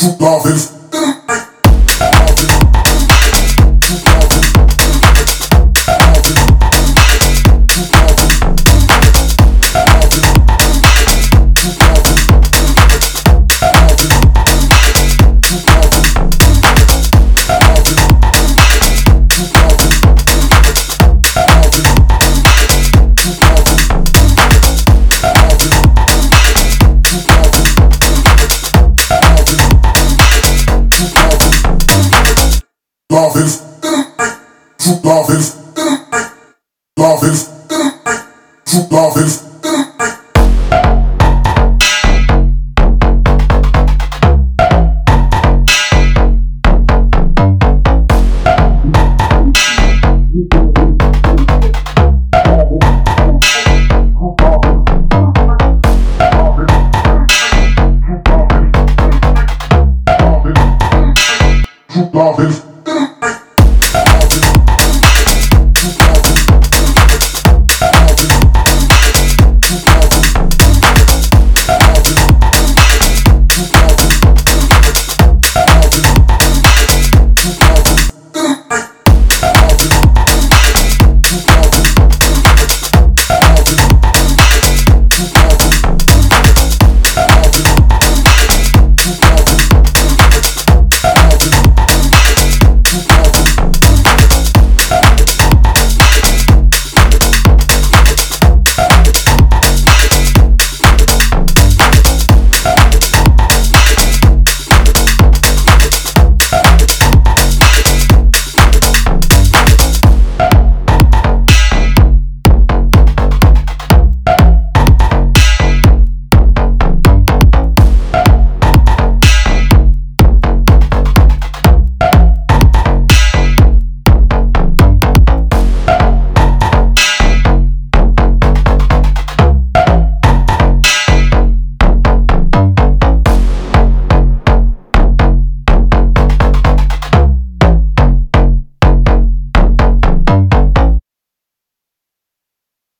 chutava eles. Jovens, jovens, jovens, jovens.